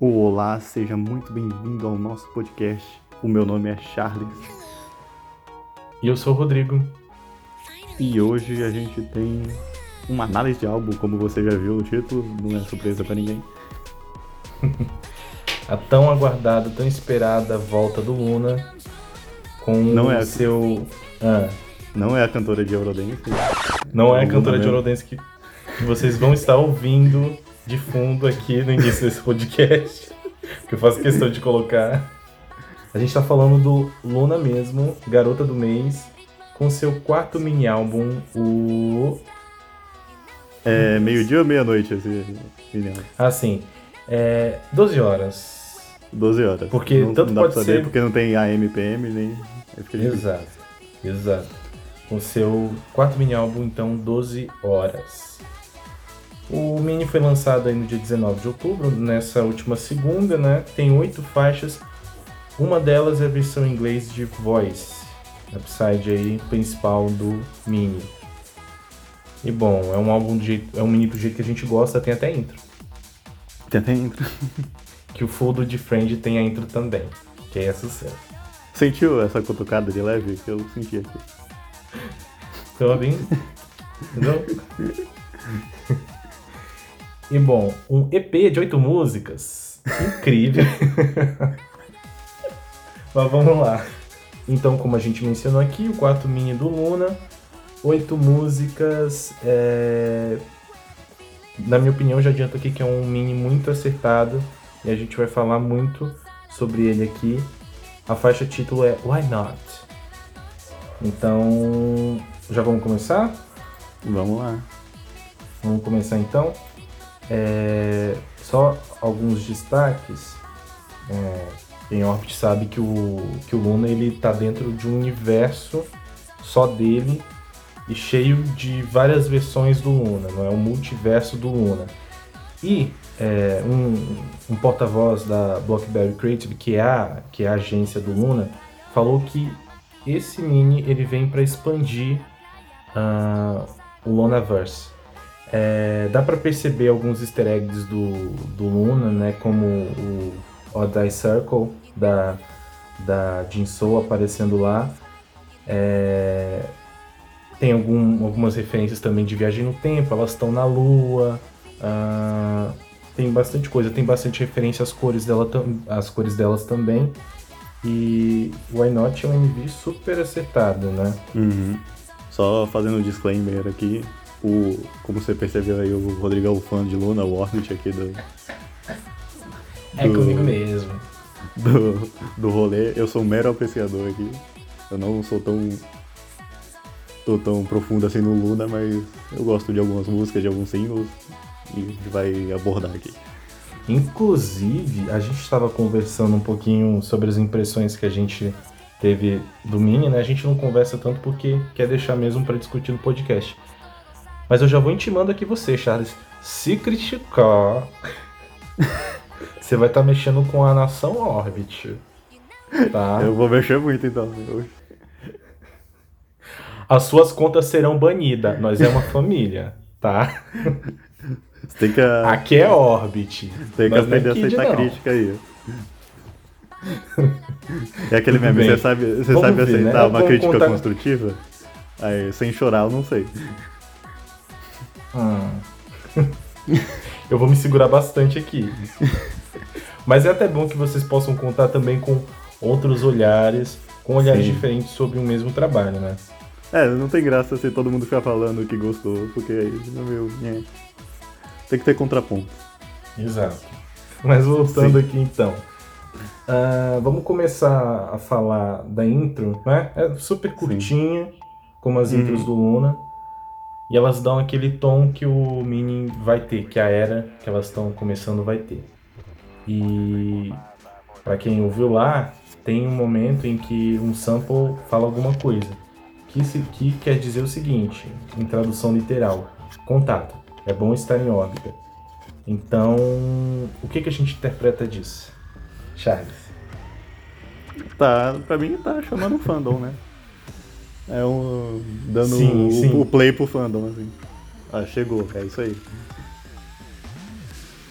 Olá, seja muito bem-vindo ao nosso podcast. O meu nome é Charles E eu sou o Rodrigo. e hoje a gente tem uma análise de álbum, como você já viu no título, não é surpresa pra ninguém. A tão aguardada, tão esperada volta do Luna com Não é o a- seu. Ah, Não é a cantora de Eurodance, não é a cantora de mesmo. Eurodance que vocês vão estar ouvindo de fundo aqui no início desse podcast. Que eu faço questão de colocar. A gente tá falando do Luna mesmo, garota do mês, com seu quarto mini álbum, o. é meio-dia ou meia-noite esse menino? Assim, é. 12 horas. 12 horas. Porque não, tanto não dá pode pra saber ser- porque não tem AM, PM, nem... Exato, exato. Com seu quarto mini álbum, então, 12 horas. O mini foi lançado aí no dia 19 de outubro, nessa última segunda, né? Tem oito faixas. Uma delas é a versão em inglês de Voice, upside aí principal do mini. E bom, é um álbum do jeito, é um mini do jeito que a gente gosta, tem até intro. Tem até intro. Que o full do Friend tem a intro também, que é sucesso. Sentiu essa cutucada de leve que eu senti aqui? Então, bem. Entendeu? E bom, um EP de oito músicas. Incrível. Mas vamos lá. Então, como a gente mencionou aqui, o quarto mini do Luna. Oito músicas. é, Na minha opinião, já adianto aqui que é um mini muito acertado. E a gente vai falar muito sobre ele aqui. A faixa título é Why Not? Então, já vamos começar? Vamos lá. Vamos começar então. É, só alguns destaques. É, quem Orbit sabe que o, que o Luna ele tá dentro de um universo só dele e cheio de várias versões do Luna, não é um multiverso do Luna. E é, um, um porta-voz da Blockberry Creative, que é, a, que é a agência do Luna, falou que esse mini ele vem para expandir ah, o Lunaverse. É, dá para perceber alguns easter eggs do, do Luna, né? Como o Odd Eye Circle da, da Jinso aparecendo lá. É, tem algum, algumas referências também de viagem no tempo, elas estão na lua. ah, tem bastante coisa, tem bastante referência às cores, dela, às cores delas também. E o Why Not é um MV super acertado, né? Uhum. Só fazendo um disclaimer aqui, o, como você percebeu aí, o Rodrigo é o fã de Luna, o Orbit aqui do, É Do- comigo mesmo. do, do rolê. Eu sou um mero apreciador aqui. Eu não sou tão, tô tão profundo assim no Luna, mas eu gosto de algumas músicas, de alguns singles, e a gente vai abordar aqui. Inclusive, a gente estava conversando um pouquinho sobre as impressões que a gente teve do Mini, né? A gente não conversa tanto porque quer deixar mesmo para discutir no podcast. Mas eu já vou intimando aqui você, Charles. Se criticar, você vai estar mexendo com a nação Orbit. Tá? Eu vou mexer muito então. As suas contas serão banidas. Nós é uma família, tá? Você tem que, Aqui é Orbit. tem que Nós é aprender a aceitar não. crítica aí. É aquele Tudo meme, bem. você sabe, você Vamos sabe ver, né? aceitar uma Vamos crítica contar- construtiva? Aí, sem chorar, eu não sei. Hum. Eu vou me segurar bastante aqui. Mas é até bom que vocês possam contar também com outros olhares, com olhares Sim. diferentes sobre o mesmo trabalho, né? É, não tem graça se todo mundo ficar falando que gostou, porque aí, meu, é. Tem que ter contraponto. Exato. Mas voltando aqui então. Ah, vamos começar a falar da intro, né? É super curtinha, como as Uhum. intros do Luna. E elas dão aquele tom que o Mini vai ter, que a era que elas estão começando vai ter. E pra quem ouviu lá, tem um momento em que um sample fala alguma coisa. Que, se, que quer dizer o seguinte, em tradução literal: contato. É bom estar em órbita. Então, o que, que a gente interpreta disso? Charles. Tá, pra mim tá chamando fandom, né? É um. dando Sim, o, sim. o play pro fandom, assim. Ah, chegou, é isso aí.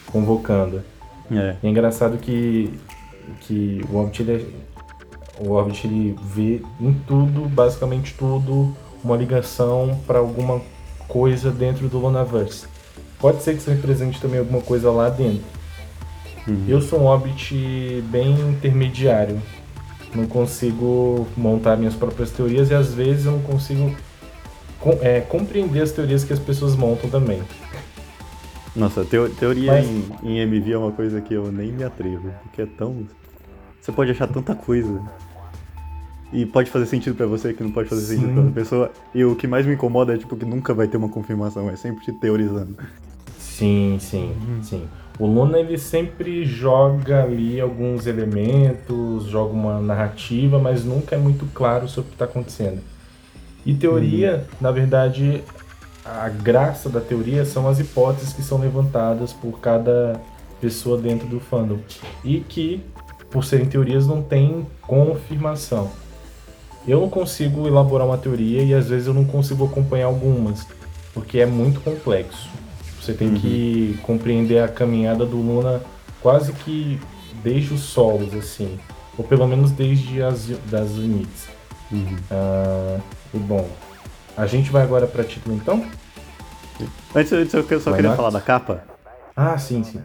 Convocando. É. E é engraçado que, que o Hobbit, ele, o Hobbit ele vê em tudo, basicamente tudo, uma ligação para alguma coisa dentro do Lunaverse. Pode ser que se represente também alguma coisa lá dentro. Uhum. Eu sou um Hobbit bem intermediário. Não consigo montar minhas próprias teorias e às vezes eu não consigo com- é, compreender as teorias que as pessoas montam também. Nossa, teo- teoria Mas- em, em MV é uma coisa que eu nem me atrevo, porque é tão. Você pode achar tanta coisa. E pode fazer sentido pra você que não pode fazer sentido Sim. pra outra pessoa. E o que mais me incomoda é tipo que nunca vai ter uma confirmação, é sempre te teorizando. Sim, sim, sim. O Luna ele sempre joga ali alguns elementos, joga uma narrativa, mas nunca é muito claro sobre o que está acontecendo. E teoria, na verdade, a graça da teoria são as hipóteses que são levantadas por cada pessoa dentro do fandom e que, por serem teorias, não tem confirmação. Eu não consigo elaborar uma teoria e às vezes eu não consigo acompanhar algumas, porque é muito complexo. Você tem que compreender a caminhada do Luna quase que desde os solos, assim. Ou pelo menos desde as das limites. Uhum. Ah, e bom, a gente vai agora para título então? Antes, antes eu só Why queria falar da capa. Ah, sim, sim.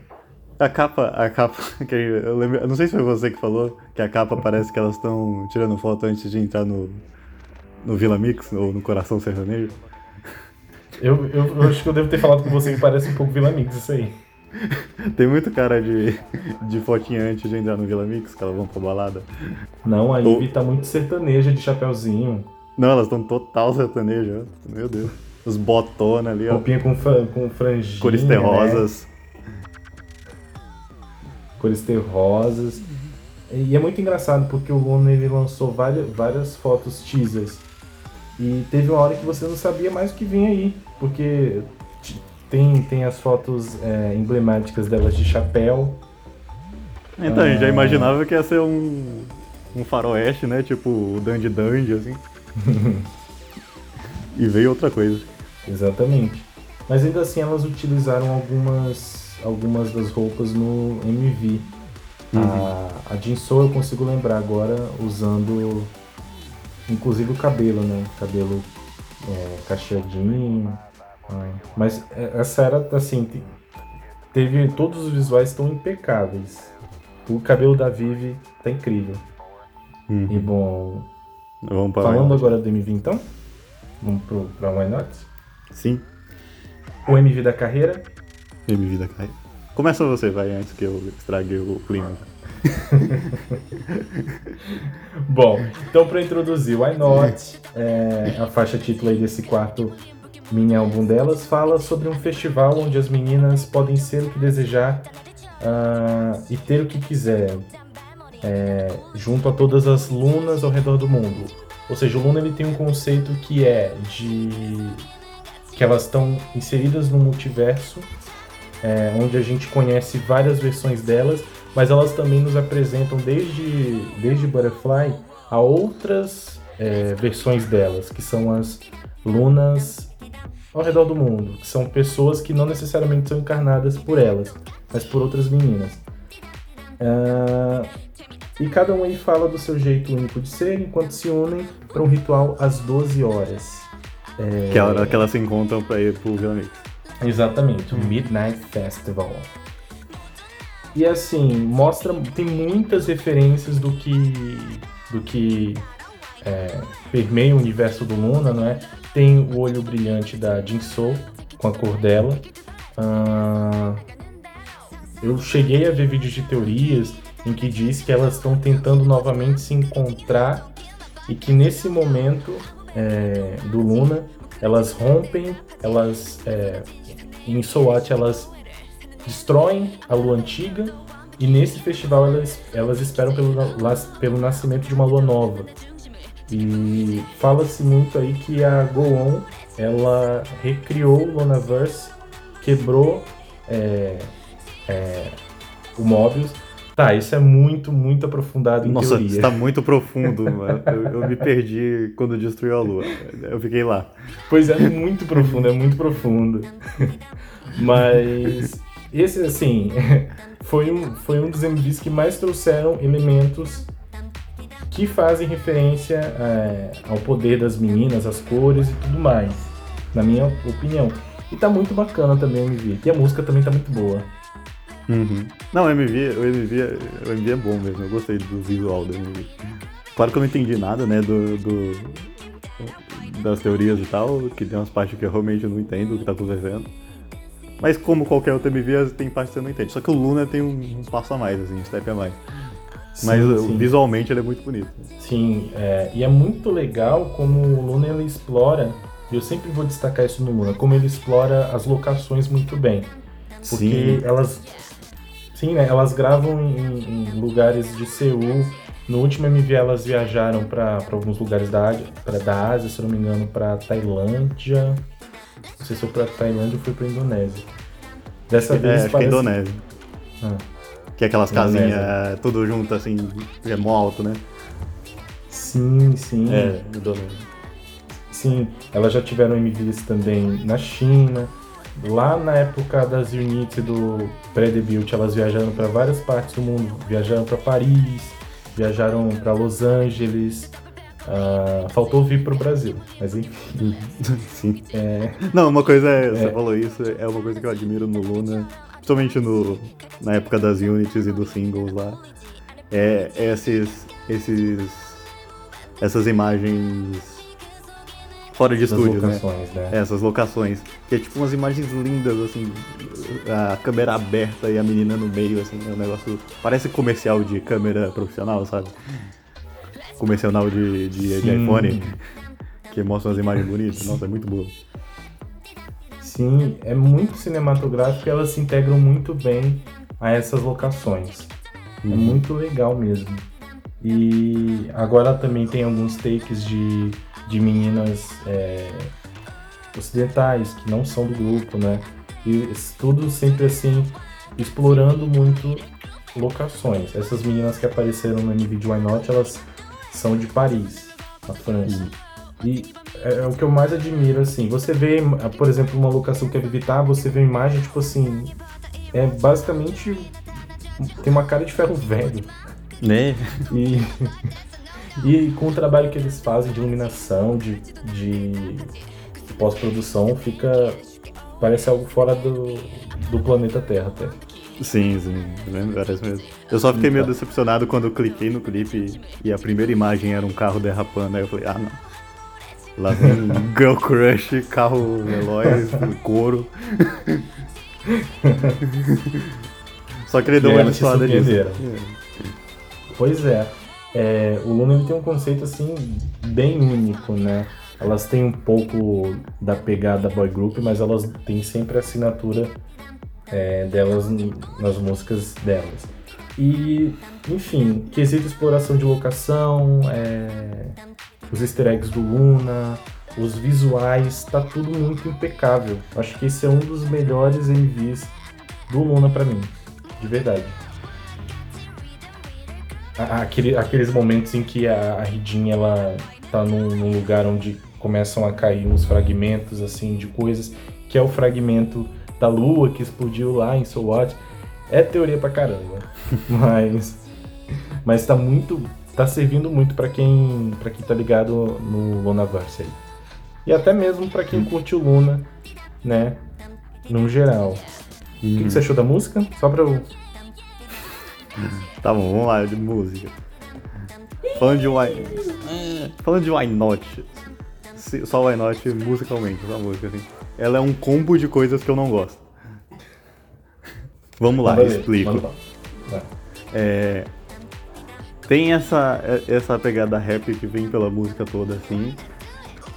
A capa, a capa, que eu lembro, eu não sei se foi você que falou, que a capa parece que elas estão tirando foto antes de entrar no, no Vila Mix, ou no Coração Sertanejo. Eu, eu, eu acho que eu devo ter falado com você que parece um pouco Vila Mix isso aí. Tem muito cara de, de fotinha antes de entrar no Vila Mix, que elas vão pra balada. Não, a Ou- Ivy tá muito sertaneja de chapeuzinho, Não, elas estão total sertanejo, ó. meu Deus. Os botona ali, ó. roupinha com, com franjinha, Cores né? terrosas. cores terrosas. E é muito engraçado porque o Luna ele lançou várias, várias fotos teasers. E teve uma hora que você não sabia mais o que vinha aí. Porque tem, tem as fotos é, emblemáticas delas de chapéu. Então, a gente já Ah. imaginava que ia ser um, um faroeste, né? Tipo o Dandy Dandy, assim. e veio outra coisa. Exatamente. Mas ainda assim elas utilizaram algumas, algumas das roupas no MV. A, a Jinso eu consigo lembrar agora usando inclusive o cabelo, né? Cabelo é, cacheadinho. Ah, mas é- essa era assim, te- teve. Todos os visuais estão impecáveis. O cabelo da Vivi tá incrível. Uhum. E bom, Vamos para falando agora do MV então, vamos pro, pra Why Not? Sim, O MV da carreira, MV da Kai. Começa você, vai, antes que eu estrague o clima. Bom, então para introduzir Why Not, é, a faixa título aí desse quarto mini álbum delas fala sobre um festival onde as meninas podem ser o que desejar ah, e ter o que quiser, é, junto a todas as lunas ao redor do mundo. Ou seja, o Luna ele tem um conceito que é de que elas estão inseridas no multiverso, é, onde a gente conhece várias versões delas, mas elas também nos apresentam desde, desde Butterfly a outras é, versões delas, que são as lunas ao redor do mundo, que são pessoas que não necessariamente são encarnadas por elas, mas por outras meninas. Ah, e cada um aí fala do seu jeito único de ser, enquanto se unem para um ritual às 12 horas. É, Que é a hora que elas se encontram pra ir pro Vila Mix. Exatamente, o Midnight Festival. E assim, mostra, tem muitas referências do que do que é, permeia o universo do Luna, não é? Tem o olho brilhante da Jinso com a cor dela. Ah, eu cheguei a ver vídeos de teorias em que diz que elas estão tentando novamente se encontrar e que nesse momento é, do Luna elas rompem, elas é, em Sowat elas destroem a lua antiga e nesse festival elas, elas esperam pelo, pelo nascimento de uma lua nova. E fala-se muito aí que a Go-On ela recriou o Lunaverse, quebrou é, é, o Mobius. Tá, isso é muito, muito aprofundado em Nossa, teoria. isso tá muito profundo, mano. Eu, eu me perdi quando destruiu a lua. Eu fiquei lá. Pois é, muito profundo, é muito profundo. Mas esse, assim, foi um, foi um dos MVs que mais trouxeram elementos que fazem referência é, ao poder das meninas, as cores e tudo mais, na minha opinião. E tá muito bacana também o MV. E a música também tá muito boa. Uhum. Não, o MV, o, MV, o MV é bom mesmo, eu gostei do visual do MV. Claro que eu não entendi nada, né, do, do das teorias e tal, que tem umas partes que eu realmente não entendo o que tá acontecendo. Mas como qualquer outro MV, tem partes que você não entende. Só que o Luna tem um, um passo a mais, assim, um step a mais. Sim, Mas sim. visualmente ele é muito bonito. Sim, é, e é muito legal como o Luna ele explora, eu sempre vou destacar isso no Luna, como ele explora as locações muito bem. Porque sim. elas. Sim, né? Elas gravam em, em lugares de Seul, no último MV elas viajaram para alguns lugares da, pra, da Ásia, se não me engano, para Tailândia. Não sei se foi para Tailândia ou foi para Indonésia. Dessa vez é, acho parece... que é Indonésia. Ah. Que é aquelas casinhas é, tudo junto assim, é mó alto, né? Sim, sim. É, Indonésia. Sim, elas já tiveram MVs também na China. Lá na época das Unity do pré-debut, elas viajaram para várias partes do mundo. Viajaram para Paris, viajaram para Los Angeles. Uh, faltou vir para o Brasil, mas enfim. Sim. É... Não, uma coisa é, você é... falou isso, é uma coisa que eu admiro no Luna, principalmente no, na época das Unities e dos singles lá. É, é esses, esses, essas imagens fora de estúdio, né? né? Essas locações. Que é tipo umas imagens lindas, assim, a câmera aberta e a menina no meio, assim, é um negócio. Parece comercial de câmera profissional, sabe? Comercial de, de, de iPhone, que mostra umas imagens bonitas. Nossa, é muito boa. Sim, é muito cinematográfico e elas se integram muito bem a essas locações. É uhum. É muito legal mesmo. E agora também tem alguns takes de de meninas é, ocidentais que não são do grupo, né? E tudo sempre assim, explorando muito locações. Essas meninas que apareceram no de Why Not, elas são de Paris, na França. Uhum. E é, é, o que eu mais admiro, assim, você vê, por exemplo, uma locação que é Vivitar, você vê uma imagem, tipo assim, é basicamente tem uma cara de ferro velho. Né? E E com o trabalho que eles fazem de iluminação, de, de pós-produção, fica. parece algo fora do, do planeta Terra até. Sim, sim, parece mesmo. Eu só fiquei meio então. decepcionado quando eu cliquei no clipe e a primeira imagem era um carro derrapando, aí eu falei, ah não. Lá vem Girl Crush, carro veloz, couro. Só que ele deu uma suada disso. Pois é. É, o Luna ele tem um conceito assim bem único, né? Elas têm um pouco da pegada boy group, mas elas têm sempre a assinatura é, delas nas músicas delas. E, enfim, quesito exploração de locação, é, os easter eggs do Luna, os visuais, tá tudo muito impecável. Acho que esse é um dos melhores MVs do Luna para mim, de verdade aquele, aqueles momentos em que a, a Ridinha ela tá num, num, lugar onde começam a cair uns fragmentos assim de coisas, que é o fragmento da lua que explodiu lá em So What. É teoria pra caramba, mas mas tá muito tá servindo muito para quem para quem tá ligado no Lunaverse aí. E até mesmo para quem curte o Luna, né, no geral. O que, que, você uhum. achou da música? Só pra eu Tá bom, vamos lá, de música. Falando de Why. Falando de Why Not. Só Why Not musicalmente, essa música, assim. Ela é um combo de coisas que eu não gosto. Vamos lá, explico. É, tem essa, essa pegada rap que vem pela música toda, assim.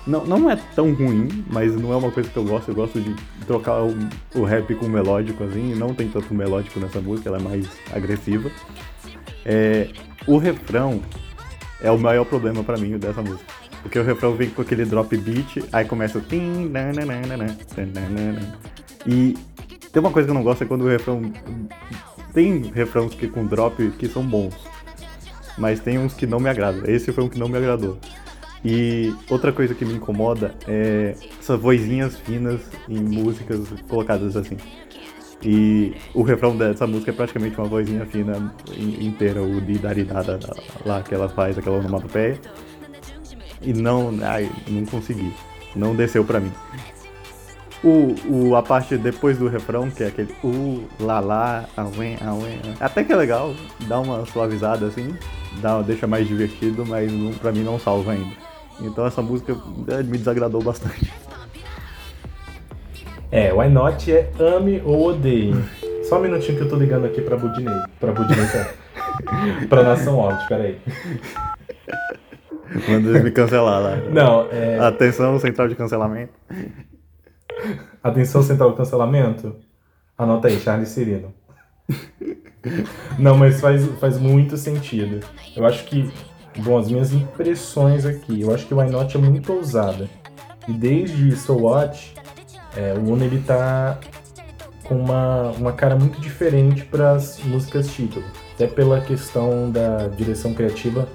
Não, não é tão ruim, mas não é uma coisa que eu gosto. Eu gosto de trocar o, o rap com o melódico, assim. Não tem tanto melódico nessa música, ela é mais agressiva. É, o refrão é o maior problema para mim dessa música. Porque o refrão vem com aquele drop beat, aí começa o. E tem uma coisa que eu não gosto é quando o refrão. Tem refrãos que com drop que são bons. Mas tem uns que não me agradam. Esse foi um que não me agradou. E outra coisa que me incomoda é essas vozinhas finas em músicas colocadas assim. E o refrão dessa música é praticamente uma vozinha fina inteira, o de daridada lá que ela faz, aquela onomatopeia. E não, ai, não consegui. Não desceu pra mim. O, o, a parte depois do refrão, que é aquele u, lá, lá, auê, auê, até que é legal, dá uma suavizada assim, dá, deixa mais divertido, mas não, pra mim não salva ainda. Então essa música é, me desagradou bastante. É, Why Not é ame ou odeie. Só um minutinho que eu tô ligando aqui pra Budinei. Pra Budinei, tá? pra Nação Out, peraí. Manda eles me cancelar lá. Não, é. Atenção, central de cancelamento. Atenção, central de cancelamento? Anota aí, Charles Cirino. Não, mas faz, faz muito sentido. Eu acho que, bom, as minhas impressões aqui, eu acho que o Why Not é muito ousada. E desde So What, é, o Uno ele tá com uma, uma cara muito diferente para as músicas título. Até pela questão da direção criativa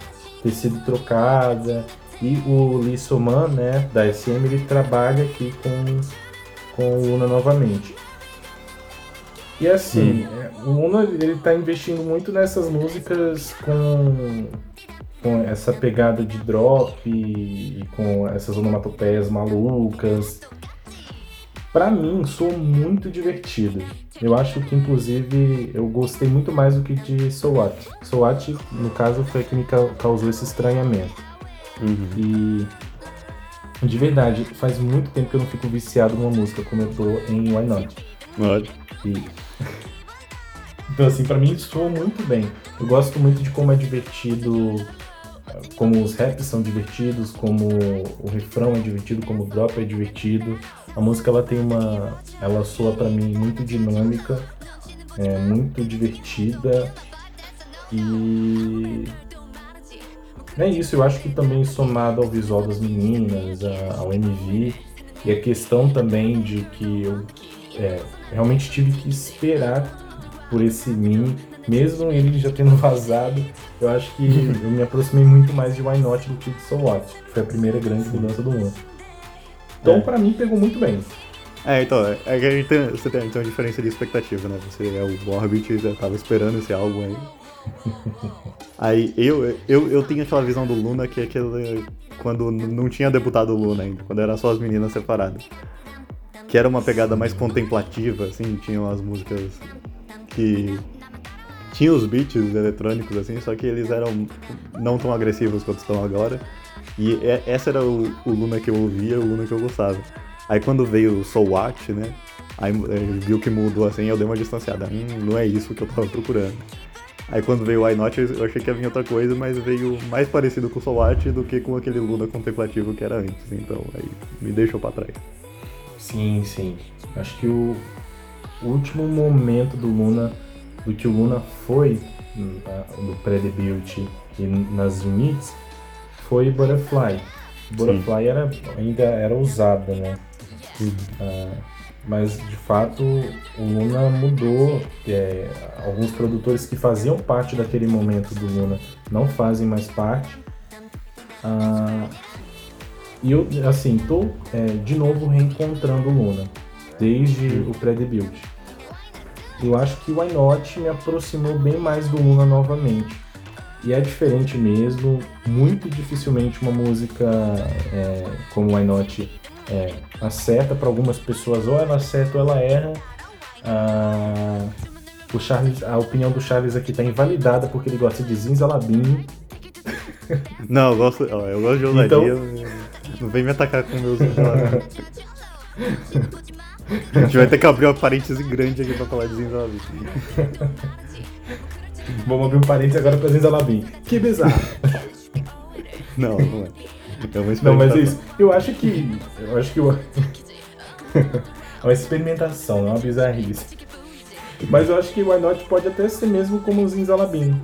ter sido trocada. E o Lee Soman, né, da SM, ele trabalha aqui com, com o Una novamente. E assim, hum. O Una ele tá investindo muito nessas músicas com, com essa pegada de drop e com essas onomatopeias malucas para mim, sou muito divertido. Eu acho que, inclusive, eu gostei muito mais do que de SWAT. SWAT, no caso, foi a que me causou esse estranhamento. Uhum. E, de verdade, faz muito tempo que eu não fico viciado numa música como eu tô em Why Not. Pode. E... Então, assim, para mim soa muito bem. Eu gosto muito de como é divertido, como os raps são divertidos, como o refrão é divertido, como o drop é divertido. A música ela tem uma, ela soa para mim muito dinâmica, é muito divertida e é isso. Eu acho que também somado ao visual das meninas, ao MV e a questão também de que eu é, realmente tive que esperar por esse mini, mesmo ele já tendo vazado, eu acho que eu me aproximei muito mais de Why Not do que de So What, que foi a primeira grande mudança do mundo. Então, é. pra mim, pegou muito bem. É, então, é, que a gente tem, você tem, tem uma diferença de expectativa, né? Você é o Orbit, já tava esperando esse álbum aí. aí eu, eu, eu tinha aquela visão do Luna que é aquele. Quando não tinha debutado o Luna ainda, quando eram só as meninas separadas. Que era uma pegada mais contemplativa, assim, tinham as músicas que. Tinha os beats eletrônicos, assim, só que eles eram não tão agressivos quanto estão agora. E é, essa era o, o Luna que eu ouvia, o Luna que eu gostava. Aí quando veio o Soul Watch, né? Aí viu que mudou assim, eu dei uma distanciada. Hum, não é isso que eu tava procurando. Aí quando veio o Why Not, eu achei que ia vir outra coisa, mas veio mais parecido com o Soul Watch do que com aquele Luna contemplativo que era antes. Então aí me deixou pra trás. Sim, sim. Acho que o último momento do Luna, do que o Luna foi no pré-debut e nas limites, foi Butterfly. Butterfly era, ainda era usada, né? Uh, mas de fato o Luna mudou. É, alguns produtores que faziam parte daquele momento do Luna não fazem mais parte. Uh, e eu, assim, tô é, de novo reencontrando o Luna, desde o pré-debut. Eu acho que o Why Not me aproximou bem mais do Luna novamente. E é diferente mesmo. Muito dificilmente uma música é, como Why Not é, acerta para algumas pessoas, ou ela acerta ou ela erra. Ah, o Charles, a opinião do Charles aqui está invalidada porque ele gosta de Zinzalabim. Não, eu gosto, eu gosto de ousadia. Então... Não vem me atacar com meus A gente vai ter que abrir uma parêntese grande aqui pra falar de Zinzalabim. Vamos abrir um parênteses agora pra Zenza Labim. Que bizarro. não, não é. É não, mas é isso. Eu acho que. Eu acho que. Eu... é uma experimentação, não é uma bizarrice. Mas eu acho que o Why Not pode até ser mesmo como o Zinzalabim.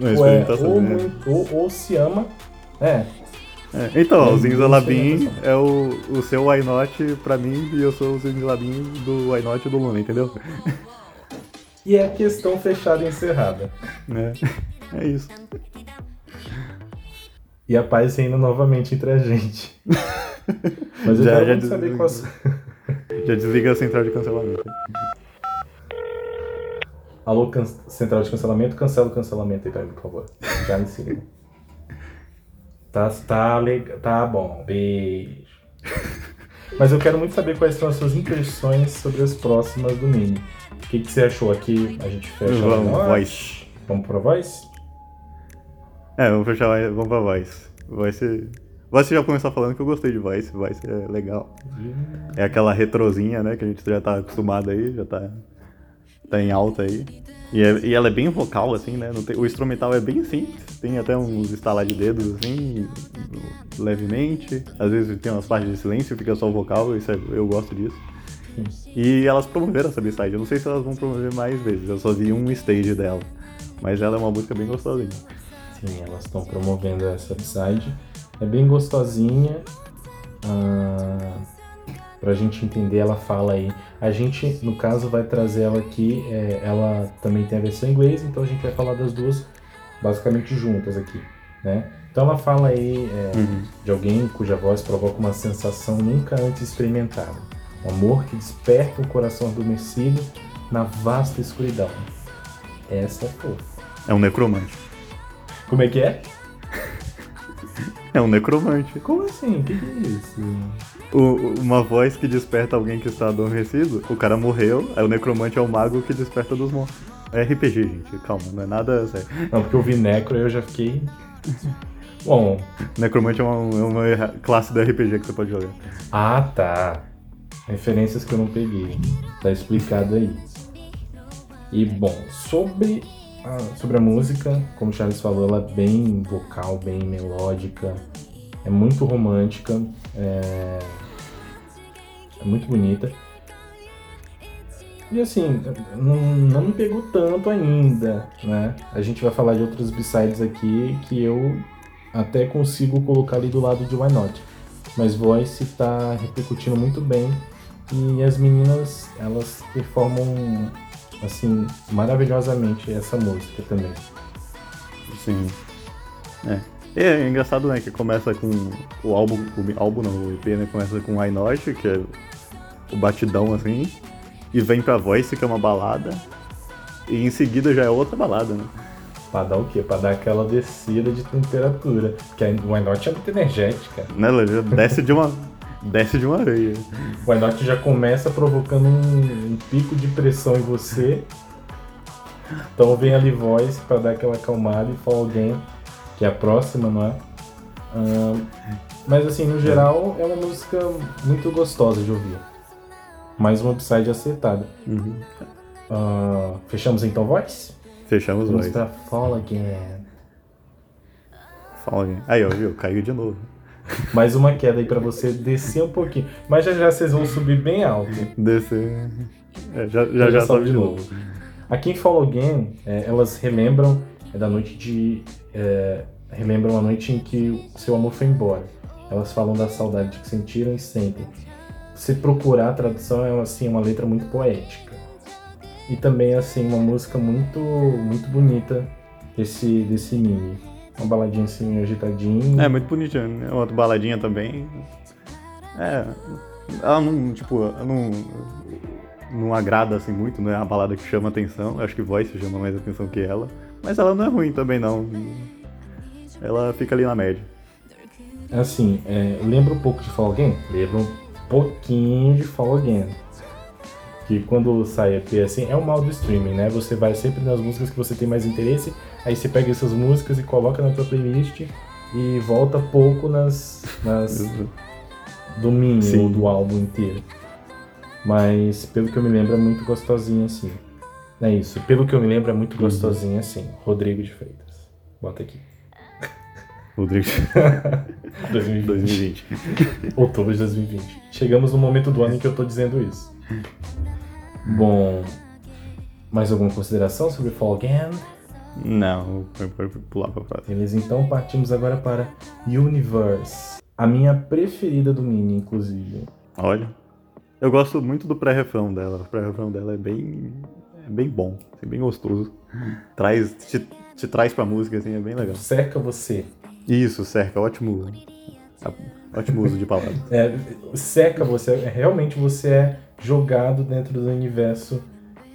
Ou, é, ou, né? ou, ou, se ama. É. é então, o Zinzalabim é o, o seu Why Not pra mim e eu sou o Zinzalabim do Why Not do Luna, entendeu? E é questão fechada e encerrada. É, é isso. E a paz reina novamente entre a gente. Mas eu já, já, já saber qual... já desliga a central de cancelamento. Alô, can... central de cancelamento, cancela o cancelamento aí pra mim, por favor. Já me siga. Tá, tá, legal, tá bom, beijo. Mas eu quero muito saber quais são as suas impressões sobre as próximas do Mini. O que, que você achou aqui? A gente fecha Vamos, a voz. Vamos pra voz? É, vamos fechar, vamos pra voz. Voice. Voice já começou falando que eu gostei de Voice. Voice é legal. É aquela retrozinha, né? Que a gente já tá acostumado aí, já tá, tá em alta aí. E, é- e ela é bem vocal, assim, né? tem- o instrumental é bem simples. Tem até uns estalar de dedos, assim, levemente. Às vezes tem umas partes de silêncio, fica só o vocal. Isso é- eu gosto disso. E elas promoveram essa B-side. Eu não sei se elas vão promover mais vezes. Eu só vi um stage dela. Mas ela é uma música bem gostosinha. Sim, elas estão promovendo essa side. É bem gostosinha. Ah, pra gente entender, ela fala aí. A gente, no caso, vai trazer ela aqui. é, ela também tem a versão em inglês, então a gente vai falar das duas basicamente juntas aqui, né? Então ela fala aí é, de alguém cuja voz provoca uma sensação nunca antes experimentada. Um amor que desperta o coração adormecido na vasta escuridão. Essa é fofa. É um necromante. Como é que é? É um necromante. Como assim? O que, que é isso? O- uma voz que desperta alguém que está adormecido, o cara morreu, aí o necromante é o mago que desperta dos mortos. É RPG, gente, calma, não é nada sério. Não, porque eu vi Necro e eu já fiquei. Bom. Necromante é uma, é uma classe do RPG que você pode jogar. Ah, tá. Referências que eu não peguei. Tá explicado aí. E bom, sobre a, sobre a música, como o Charles falou, ela é bem vocal, bem melódica, é muito romântica, é, é muito bonita. E assim, não, não me pegou tanto ainda, né? A gente vai falar de outros b-sides aqui que eu até consigo colocar ali do lado de Why Not. Mas Voice tá repercutindo muito bem e as meninas, elas performam assim maravilhosamente essa música também. Sim. É. E é engraçado, né, que começa com o álbum, o álbum não, o EP, né, começa com I Not, que é o batidão, assim, e vem pra Voice, que é uma balada, e em seguida já é outra balada, né. Pra dar o quê? Pra dar aquela descida de temperatura. Porque a Why Not é muito energética. Né, ela já desce de uma, desce de uma areia. O Why já começa provocando um, um pico de pressão em você. Então vem ali voz pra dar aquela acalmada e Fall Again, que é a próxima, não é? Ahn, mas assim, no geral, é uma música muito gostosa de ouvir. Mais uma upside acertada. Uhum. Ah, fechamos então voz? Fechamos Vamos Voice. pra Fall Again. Fala alguém. Aí, ó, viu, caiu de novo. Mais uma queda aí pra você descer um pouquinho. Mas já já vocês vão subir bem alto. Descer. É, já já, já, sobe de novo. Aqui em Fall Again, é, elas relembram é, da noite de. É, relembram a noite em que seu amor foi embora. Elas falam da saudade que sentiram e sentem. Se procurar a tradução, é assim, uma letra muito poética. E também, assim, uma música muito, muito bonita desse, desse mini. Uma baladinha assim, agitadinha. É, muito bonitinha. né? Outra baladinha também. É. Ela não, tipo, ela não. Não agrada assim muito, não é uma balada que chama atenção. Eu acho que Voice chama mais atenção que ela. Mas ela não é ruim também, não. Ela fica ali na média. Assim, é, lembra um pouco de Fall Again? Lembra um pouquinho de Fall Again. Que quando sai EP assim, é o mal do streaming, né? Você vai sempre nas músicas que você tem mais interesse, aí você pega essas músicas e coloca na tua playlist e volta pouco nas, nas do mini ou do álbum inteiro. Mas pelo que eu me lembro é muito gostosinha assim. É isso, pelo que eu me lembro é muito gostosinha assim. Rodrigo de Freitas. Bota aqui. Rodrigo 2020. 2020. Outubro de 2020. Chegamos no momento do ano em que eu tô dizendo isso. Bom, mais alguma consideração sobre Fall Again? Não, pode pular pra próxima. Beleza, então partimos agora para Universe. A minha preferida do Mini, inclusive. Olha. Eu gosto muito do pré-refrão dela. O pré-refrão dela é bem. É bem bom, assim, bem gostoso. Traz. Te, te traz pra música, assim, é bem legal. Cerca você. Isso, cerca, ótimo. Ótimo uso de palavras. É, cerca você. é, Realmente você é jogado dentro do universo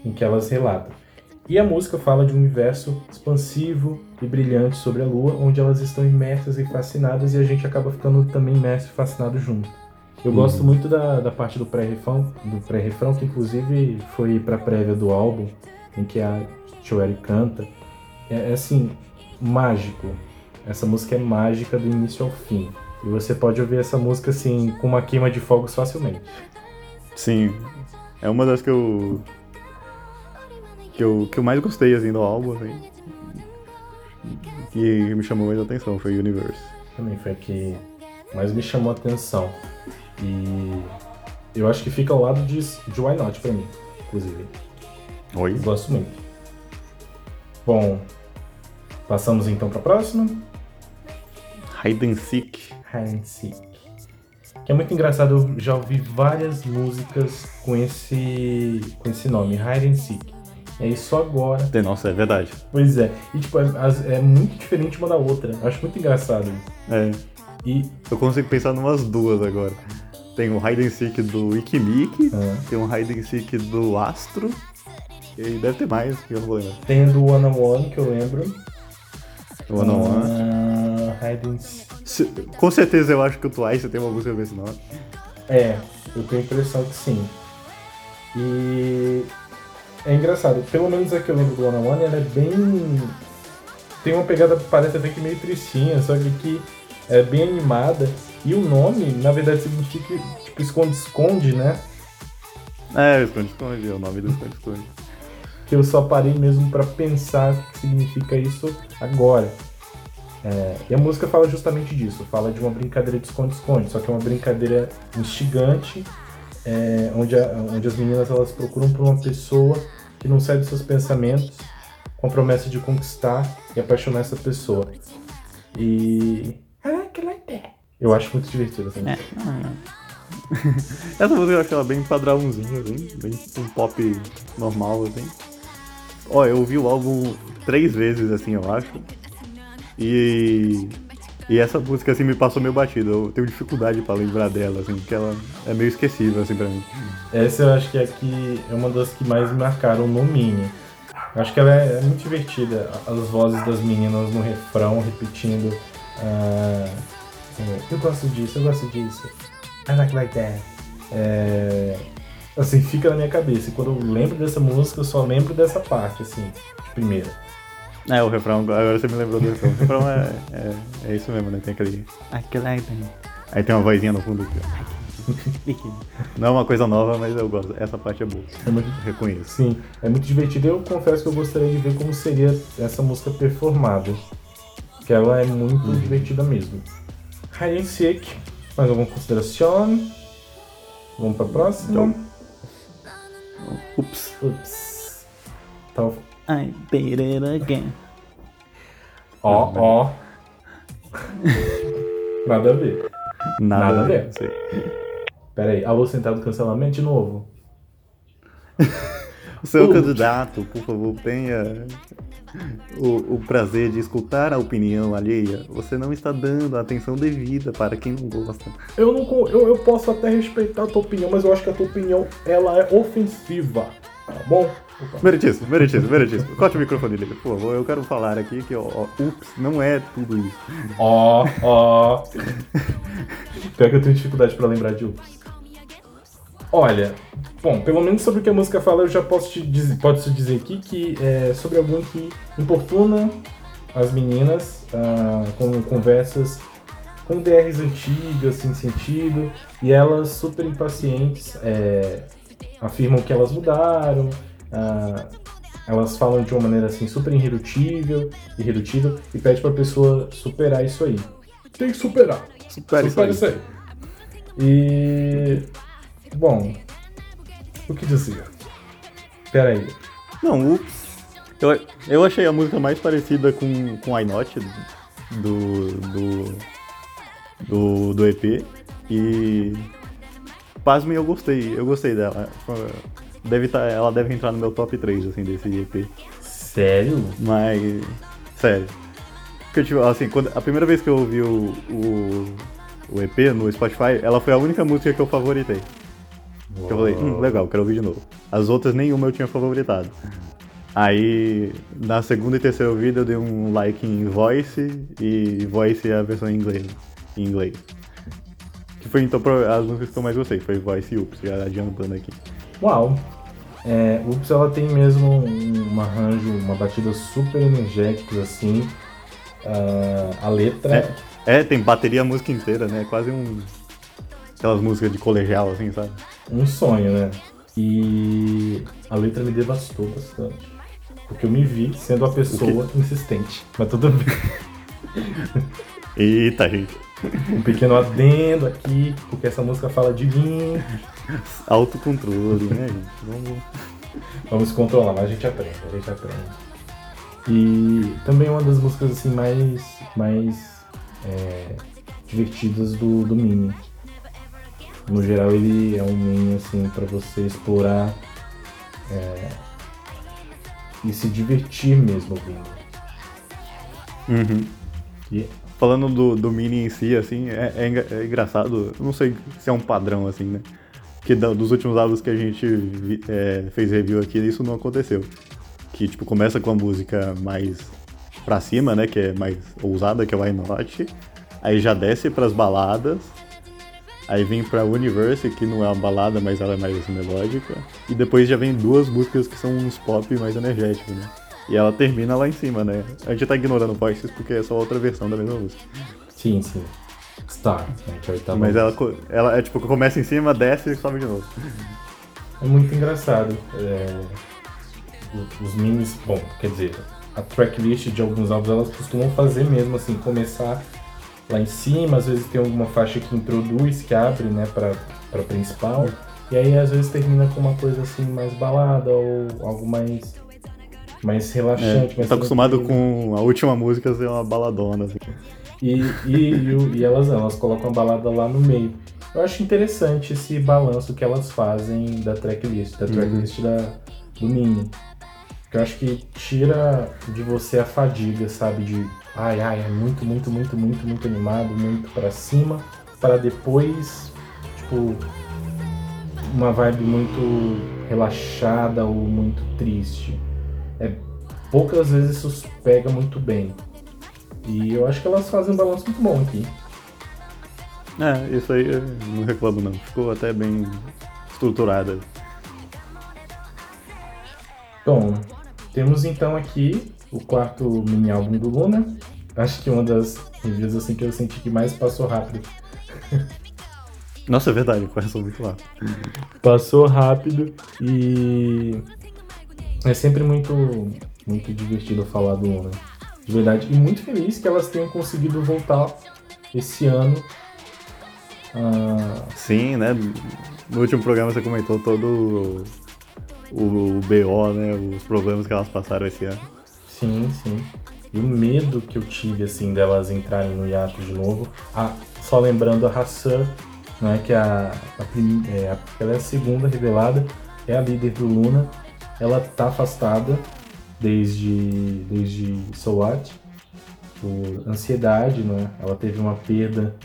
em que elas relatam. E a música fala de um universo expansivo e brilhante sobre a Lua, onde elas estão imersas e fascinadas e a gente acaba ficando também imerso e fascinado junto. Eu Uhum. gosto muito da, da parte do pré-refrão, do pré-refrão que inclusive foi pra prévia do álbum, em que a Joelle canta. É, é assim, mágico. Essa música é mágica do início ao fim. E você pode ouvir essa música assim, com uma queima de fogos facilmente. Sim, é uma das que eu. que eu, que eu mais gostei assim, do álbum, assim. Que me chamou mais a atenção, foi Universe. Também foi a que mais me chamou a atenção. E eu acho que fica ao lado de, de Why Not pra mim, inclusive. Oi? Eu gosto muito. Bom, passamos então pra próxima. Hide and Seek. Hide and Seek. Que é muito engraçado, eu já ouvi várias músicas com esse, com esse nome, Hide and Seek. É isso agora. Nossa, é verdade. Pois é. E tipo, é, é muito diferente uma da outra. Eu acho muito engraçado isso. É, E. eu consigo pensar em umas duas agora. Tem o Hide and Seek do Ikimiki, ah, tem um Hide and Seek do Astro, e deve ter mais, que eu não vou lembrar. tem do One on One, que eu lembro. O One on One. Ah, Hide and. Se- Com certeza eu acho que o Twice tem uma música com esse nome. É, eu tenho a impressão que sim. E é engraçado, pelo menos a que eu lembro do One on One, ela é bem. Tem uma pegada, parece até que meio tristinha, só que aqui é bem animada. E o nome, na verdade, significa tipo esconde-esconde, né? É, Esconde Esconde, é o nome do Esconde Esconde. Que eu só parei mesmo pra pensar o que significa isso agora. É, e a música fala justamente disso, fala de uma brincadeira de esconde-esconde, só que é uma brincadeira instigante, é, onde, a- onde as meninas elas procuram por uma pessoa que não sai dos seus pensamentos, com a promessa de conquistar e apaixonar essa pessoa. E. I like it like that. Eu acho muito divertido essa música. Essa música eu acho ela bem padrãozinha, assim, bem um pop normal, assim. Ó, eu ouvi o álbum três vezes, assim, eu acho. E. E essa música, assim, me passou meio batida. Eu tenho dificuldade pra lembrar dela, assim, porque ela é meio esquecível, assim, pra mim. Essa eu acho que é, que é uma das que mais me marcaram no Mini. Eu acho que ela é, é muito divertida. As vozes das meninas no refrão repetindo. ah, é, eu gosto disso, eu gosto disso. I like like that. É, assim, fica na minha cabeça. E quando eu lembro dessa música, eu só lembro dessa parte, assim, de primeira. É, o refrão, agora você me lembrou do refrão. O refrão é, é, é isso mesmo, né? Tem aquele. Aí tem uma vozinha no fundo aqui. ó. Não é uma coisa nova, mas eu gosto. Essa parte é boa. É muito Reconheço. Sim, é muito divertido. Eu confesso que eu gostaria de ver como seria essa música performada. Que ela é muito divertida mesmo. Hide and Seek, mais alguma consideração? Vamos pra próxima? Então. Ups. Ups. Então, I did it again. ó, ó. Nada a ver. Nada, Nada a ver. Sei. Pera aí, alô central do cancelamento de novo. O seu Ups. candidato, por favor, tenha o, o prazer de escutar a opinião alheia. Você não está dando a atenção devida para quem não gosta. Eu, não, eu, eu posso até respeitar a tua opinião, mas eu acho que a tua opinião ela é ofensiva. Tá bom? Opa. Meritíssimo, meritíssimo, meritíssimo. Corte o microfone dele, por favor. Eu quero falar aqui que, ó, ó, ups, não é tudo isso. Ó, ó. Pior que eu tenho dificuldade pra lembrar de Ups. Olha, bom, pelo menos sobre o que a música fala, eu já posso te dizer, posso dizer aqui que é sobre alguém que importuna as meninas ah, com conversas com DRs antigas, sem sentido, e elas super impacientes é, afirmam que elas mudaram, ah, elas falam de uma maneira assim super irredutível, irredutível e pede pra pessoa superar isso aí. Tem que superar. Supera isso aí. isso aí. E. Bom. O que dizer? Pera aí. Não, ups. Eu, eu achei a música mais parecida com, com I Not do, do, do, do EP. E. Pasmem, eu gostei. Eu gostei dela. Deve tá, ela deve entrar no meu top 3 assim, desse EP. Sério? Mas. Sério. Porque, tipo, assim, quando, a primeira vez que eu ouvi o, o, o EP no Spotify, ela foi a única música que eu favoritei. Que eu falei, hum, legal, quero ouvir de novo. As outras nenhuma eu tinha favoritado. Aí, na segunda e terceira ouvida, eu dei um like em Voice, e Voice é a versão em inglês. Em inglês. Que foi então as músicas que eu mais gostei, foi Voice e Ups, já adiantando aqui. Uau! É, Ups ela tem mesmo um, um arranjo, uma batida super energética assim. Uh, a letra. É, é, tem bateria a música inteira, né? Quase um. Aquelas músicas de colegial, assim, sabe? Um sonho, né? E a letra me devastou bastante. Porque eu me vi sendo a pessoa insistente. Mas tudo bem. Eita, gente. Um pequeno adendo aqui, porque essa música fala de mim. Autocontrole, né, gente? Vamos. Vamos controlar, mas a gente aprende, a gente aprende. E também uma das músicas assim mais, mais é, divertidas do, do Mini. No geral ele é um Mini assim para você explorar é, e se divertir mesmo ouvindo. Uhum. Falando do, do Mini em si, assim, é, é, é engraçado, eu não sei se é um padrão, assim, né? Que dos últimos álbuns que a gente é, fez review aqui, isso não aconteceu. Que, tipo, começa com a música mais pra cima, né? Que é mais ousada, que é o Why Not. Aí já desce pras baladas, Aí vem pra Universe, que não é uma balada, mas ela é mais melódica. E depois já vem duas músicas que são uns pop mais energéticos, né? E ela termina lá em cima, né? A gente tá ignorando Voices porque é só outra versão da mesma música. Sim, sim. Star, né? Que é Mas ela, ela é tipo, começa em cima, desce e sobe de novo. É muito engraçado. É... Os memes, bom, quer dizer, a tracklist de alguns álbuns elas costumam fazer mesmo assim, começar lá em cima, às vezes tem alguma faixa que introduz, que abre, né, pra, pra principal. E aí às vezes termina com uma coisa assim mais balada ou algo mais mais relaxante. É, mais tá acostumado com a última música ser uma baladona. Assim. E, e, e, elas, elas colocam a balada lá no meio. Eu acho interessante esse balanço que elas fazem da tracklist, da tracklist uhum. da, do Mini. Eu acho que tira de você a fadiga, sabe? De ai, ai, é muito, muito, muito, muito, muito animado, muito para cima, para depois, tipo, uma vibe muito relaxada ou muito triste. É, poucas vezes isso pega muito bem. E eu acho que elas fazem um balanço muito bom aqui. É, isso aí eu não reclamo não. Ficou até bem estruturada. Bom, temos então aqui o quarto mini álbum do Luna. Acho que uma das reviews assim que eu senti que mais passou rápido. Nossa, é verdade, passou muito rápido. Passou rápido e é sempre muito, muito divertido falar do Luna. De verdade. E muito feliz que elas tenham conseguido voltar esse ano. Ah... Sim, né? No último programa você comentou todo o, o BO, né? Os problemas que elas passaram esse ano. Sim, sim. E o medo que eu tive, assim, delas entrarem no hiato de novo. Ah, só lembrando a Hassan, né, que é a, a, é, a, ela é a segunda revelada, é a líder do Luna. Ela tá afastada desde, desde SOAT, por ansiedade, né? Ela teve uma perda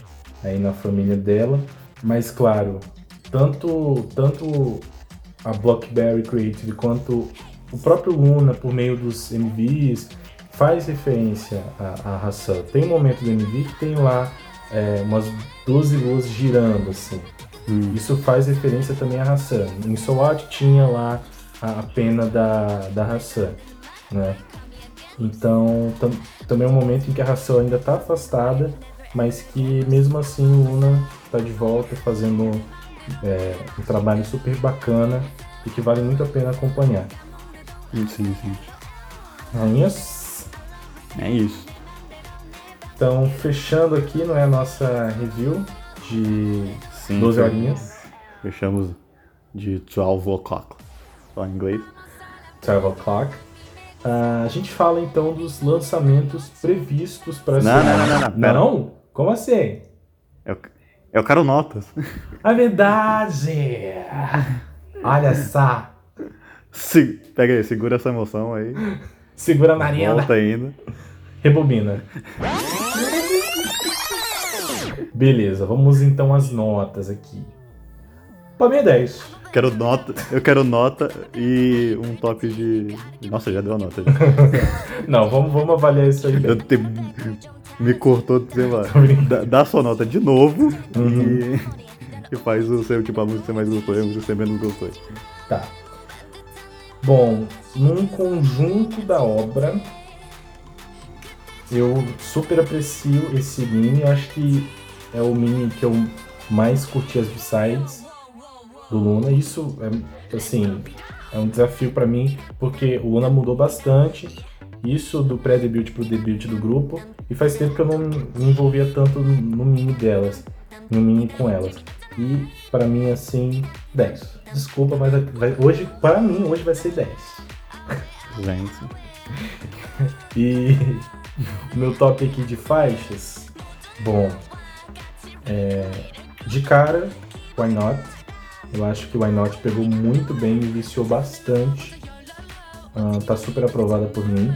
aí na família dela. Mas, claro, tanto, tanto a Blockberry Creative quanto o próprio Luna, por meio dos MVs, faz referência à, à ração. Tem um momento do MV que tem lá é, umas 12 luzes girando, assim. Hum. Isso faz referência também à ração. Em SWAT tinha lá a, a pena da, da ração, né? Então, tam, também é um momento em que a ração ainda está afastada, mas que mesmo assim o Luna está de volta fazendo é, um trabalho super bacana e que vale muito a pena acompanhar. Sim, sim. É isso. É isso. Então, fechando aqui, não é a nossa review de sim, 12 horinhas. Fechamos de 12 o'clock, só em inglês. 12 o'clock. Uh, a gente fala então dos lançamentos previstos para não, não, não, não, não, não. Como assim? Eu, eu quero notas. A verdade! Olha só! Se, pega aí, segura essa emoção aí. Segura a Marina. Volta ainda. Rebobina. Beleza, vamos então às notas aqui. Pra mim é 10. Quero nota, eu quero nota e um top de. Nossa, já deu a nota. Já. Não, vamos, vamos avaliar isso aí. Eu te... Me cortou, sei lá. Dá, dá sua nota de novo Uhum. e... e faz o seu, tipo, a música que você mais gostou e a música que você menos gostou. Tá. Bom, num conjunto da obra, eu super aprecio esse mini. Acho que é o mini que eu mais curti as B-sides do Luna. Isso é, assim, é um desafio pra mim, porque o Luna mudou bastante. Isso do pré-debut pro debut do grupo. E faz tempo que eu não me envolvia tanto no, no mini delas, no mini com elas. E pra mim, assim, 10. Desculpa, mas vai- hoje, pra mim, hoje vai ser 10. Gente. E o meu top aqui de faixas, bom, é, de cara, Why Not? Eu acho que Why Not pegou muito bem, me viciou bastante. Ah, tá super aprovada por mim.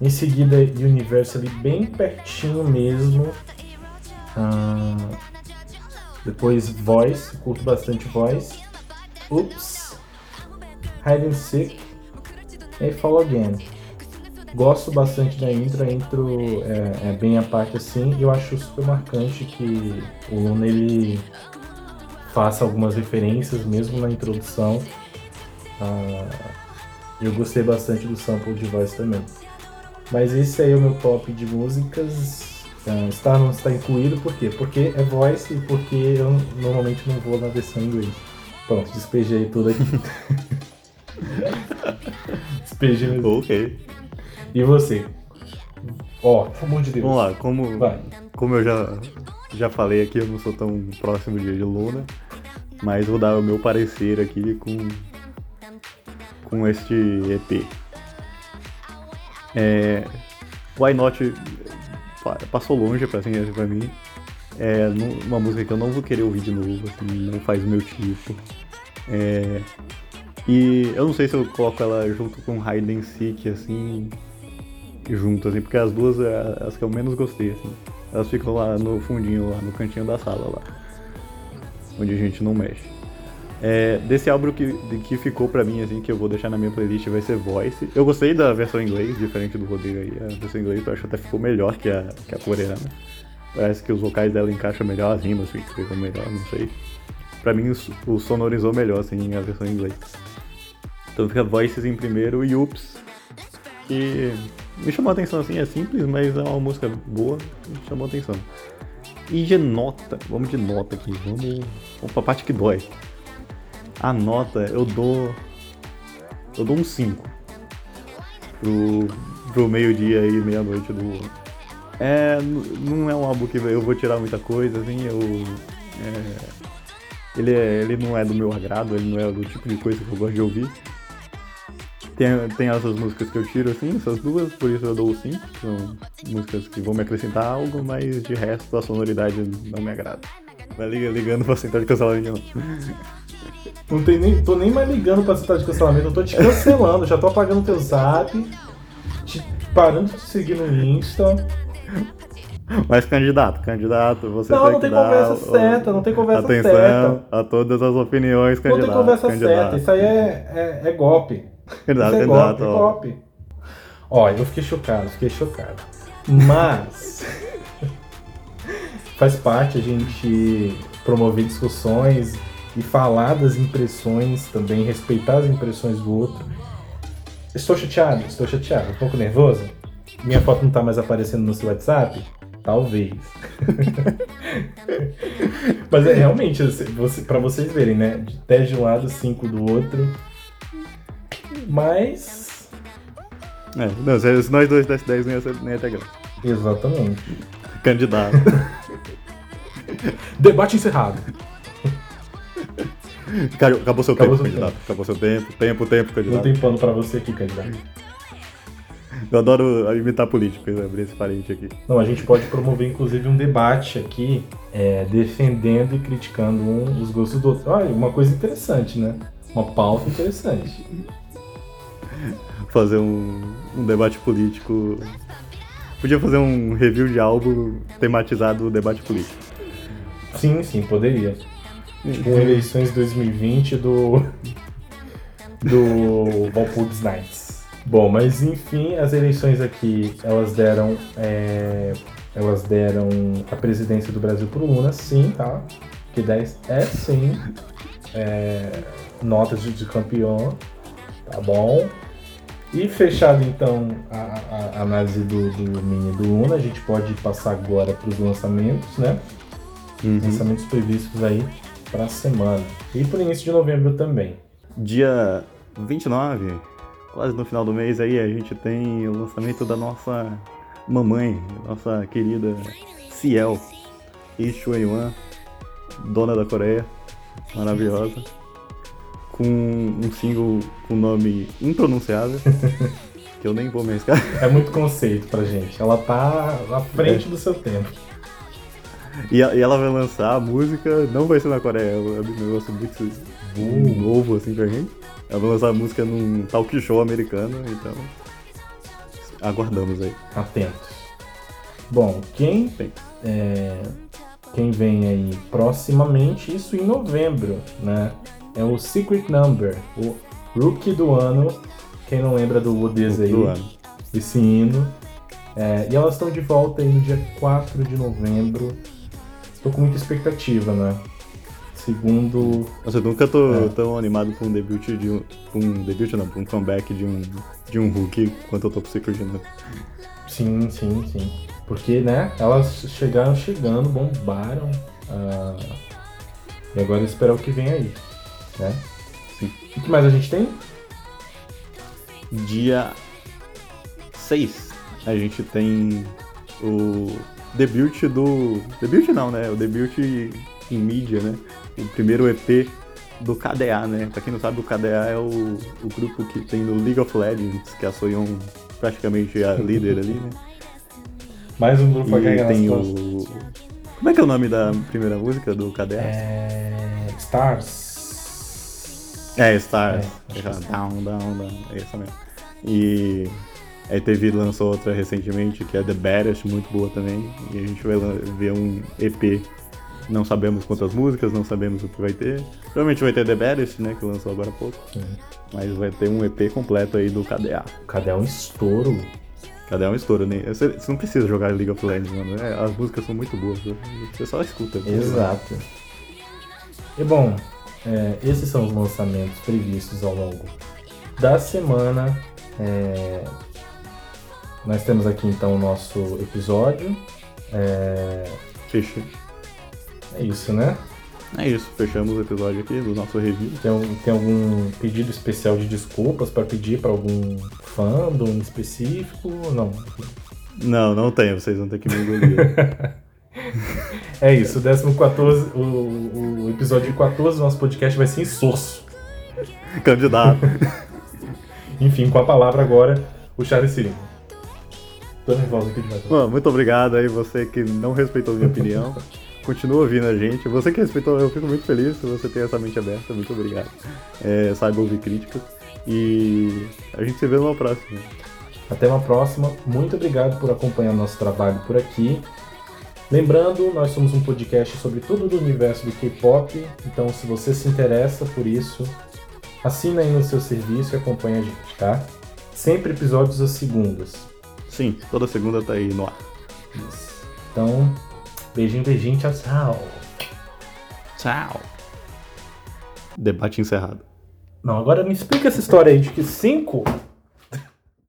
Em seguida, Universally, bem pertinho mesmo. Ah, depois, Voice, curto bastante Voice. Oops. Hide and Seek. E Fall Again. Gosto bastante da intro, a intro é, é bem a parte assim, e eu acho super marcante que o Luna ele faça algumas referências mesmo na introdução. Ah, eu gostei bastante do sample de voz também. Mas esse aí é o meu top de músicas. Está não está incluído por quê? Porque é voice e porque eu normalmente não vou na versão em inglês. Pronto, despejei tudo aqui. despejei Ok. e você? Ó, pelo amor de Deus. Vamos lá, como, Vai. como eu já, já falei aqui, eu não sou tão próximo de, Luna, mas vou dar o meu parecer aqui com, com este EP. É, Why Not pa- passou longe pra, assim, pra mim. É uma música que eu não vou querer ouvir de novo, assim, não faz o meu tipo. É, e eu não sei se eu coloco ela junto com Hide and Seek, assim, junto, assim, porque as duas é as que eu menos gostei, assim. Elas ficam lá no fundinho, lá no cantinho da sala, lá. Onde a gente não mexe. É, desse álbum que, que ficou pra mim, assim, que eu vou deixar na minha playlist vai ser Voice. Eu gostei da versão em inglês, diferente do Rodrigo aí. A versão em inglês eu acho que até ficou melhor que a, que a coreana. Parece que os vocais dela encaixam melhor, as rimas ficam melhor, não sei. Pra mim, o sonorizou melhor, assim, a versão em inglês. Então fica Voices em primeiro e Ups, que me chamou a atenção, assim, é simples, mas é uma música boa, me chamou a atenção. E de nota, vamos de nota aqui, vamos, vamos pra parte que dói. A nota eu dou. Eu dou um 5 pro, pro meio-dia e meia-noite do. É. Não é um álbum que eu vou tirar muita coisa, assim, eu. é, ele, é, ele não é do meu agrado, ele não é do tipo de coisa que eu gosto de ouvir. Tem, tem essas músicas que eu tiro, assim, essas duas, por isso eu dou o 5. São músicas que vão me acrescentar algo, mas de resto a sonoridade não me agrada. Vai liga- ligando pra central de cancelamento não. Não tem nem, tô nem mais ligando pra citar de cancelamento, eu tô te cancelando, já tô apagando teu zap, te parando de seguir no Insta. Mas candidato, candidato, você Não, tem não tem conversa certa, não tem conversa atenção certa. a todas as opiniões, Não candidato. tem conversa candidato. certa, isso aí é, é, é golpe. Candidato, Isso é candidato, golpe, ó. golpe. Ó, eu fiquei chocado, fiquei chocado. Mas faz parte a gente promover discussões e falar das impressões também, respeitar as impressões do outro. Estou chateado, estou chateado, um pouco nervoso. Minha foto não tá mais aparecendo no seu WhatsApp? Talvez. Mas é realmente, você, para vocês verem, né? 10 de um lado, 5 do outro. Mas. É, não, se nós dois desse 10 nem ia, ser, nem ia ter graça. Exatamente. Candidato. Debate encerrado. Cara, acabou seu Acabou tempo, seu candidato. Acabou seu tempo, tempo, tempo, Não candidato. tem pano pra você aqui, candidato. Eu adoro imitar político, eu abrir esse parente aqui. Não, a gente pode promover inclusive um debate aqui, é, defendendo e criticando um os gostos do outro. Olha, uma coisa interessante, né? Uma pauta interessante. Fazer um, um debate político. Podia fazer um review de álbum tematizado debate político. Sim, sim, poderia. com eleições 2020 do do Valpurgis Knights. Bom, mas enfim, as eleições aqui elas deram é, elas deram a presidência do Brasil pro Lula, sim, tá? Que 10 é sim é, notas de, de campeão, tá bom? E fechado então a, a, análise do, do Mini do Luna, a gente pode passar agora para os lançamentos, né? Uhum. Lançamentos previstos aí para a semana. E para o início de novembro também. Dia 29, quase no final do mês aí, a gente tem o lançamento da nossa mamãe, nossa querida Ciel, Lee Chuen-wan, dona da Coreia, maravilhosa, com um single com nome impronunciável, que eu nem vou me arriscar. É muito conceito pra gente. Ela tá à frente do seu tempo. E, ela vai lançar a música, não vai ser na Coreia, é um negócio muito novo assim pra gente. Ela vai lançar a música num talk show americano, então aguardamos aí. Atentos. Bom, quem, é, quem vem aí proximamente, isso em novembro, né? É o Secret Number, o Rookie do ano. Quem não lembra do Woodies aí, do ano. esse hino. É, e elas estão de volta aí no dia 4 de novembro. Estou com muita expectativa, né? Segundo. Nossa, eu nunca tô É. tão animado com um debut de um. Um debut não, com um comeback de um, de um Hulk quanto eu tô pro Secret Number. Sim, sim, sim. Porque, né, elas chegaram chegando, bombaram. ah, e agora esperar o que vem aí, né? Sim. O que mais a gente tem? Dia 6, a gente tem o debut do. Debut não, né? O debut em mídia, né? O primeiro EP do KDA, né? Pra quem não sabe, o KDA é o, o grupo que tem no League of Legends, que a Soyeon praticamente é a líder ali, né? Mais um grupo E nas tem o. Como é que é o nome da primeira música do KDA? É... Stars. É, Stars. É, É, down, down, down. É essa mesmo. E aí teve, lançou outra recentemente, que é The Baddest, muito boa também. E a gente vai ver um EP. Não sabemos quantas músicas, não sabemos o que vai ter. Provavelmente vai ter The Baddest, né, que lançou agora há pouco. Sim. Mas vai ter um EP completo aí do KDA. Cadê um estouro? KDA é um estouro, né? Você, você não precisa jogar League of Legends, mano. É, as músicas são muito boas. Você só escuta. Exato. E bom, é, esses são os lançamentos previstos ao longo da semana. É, nós temos aqui então o nosso episódio. É. é isso, né? É isso, fechamos o episódio aqui do nosso review. Tem, um- tem algum pedido especial de desculpas para pedir para algum fandom específico? Não. Não, não tem, vocês vão ter que me engolir. É isso, o 14, o, o episódio 14 do nosso podcast vai ser insosso. Candidato. Enfim, com a palavra agora, o Charles Cirino. Tô nervoso aqui demais. Mano, muito obrigado aí você que não respeitou minha opinião. Continua ouvindo a gente. Você que respeitou, eu fico muito feliz se você tem essa mente aberta. Muito obrigado. É, saiba ouvir críticas. E a gente se vê numa próxima. Até uma próxima. Muito obrigado por acompanhar nosso trabalho por aqui. Lembrando, nós somos um podcast sobre tudo do universo do K-pop. Então, se você se interessa por isso, assina aí no seu serviço e acompanha a gente, tá? Sempre episódios às segundas. Sim, toda segunda tá aí no ar. Isso. Então, beijinho, beijinho, tchau, tchau. Tchau. Debate encerrado. Não, agora me explica essa história aí de que cinco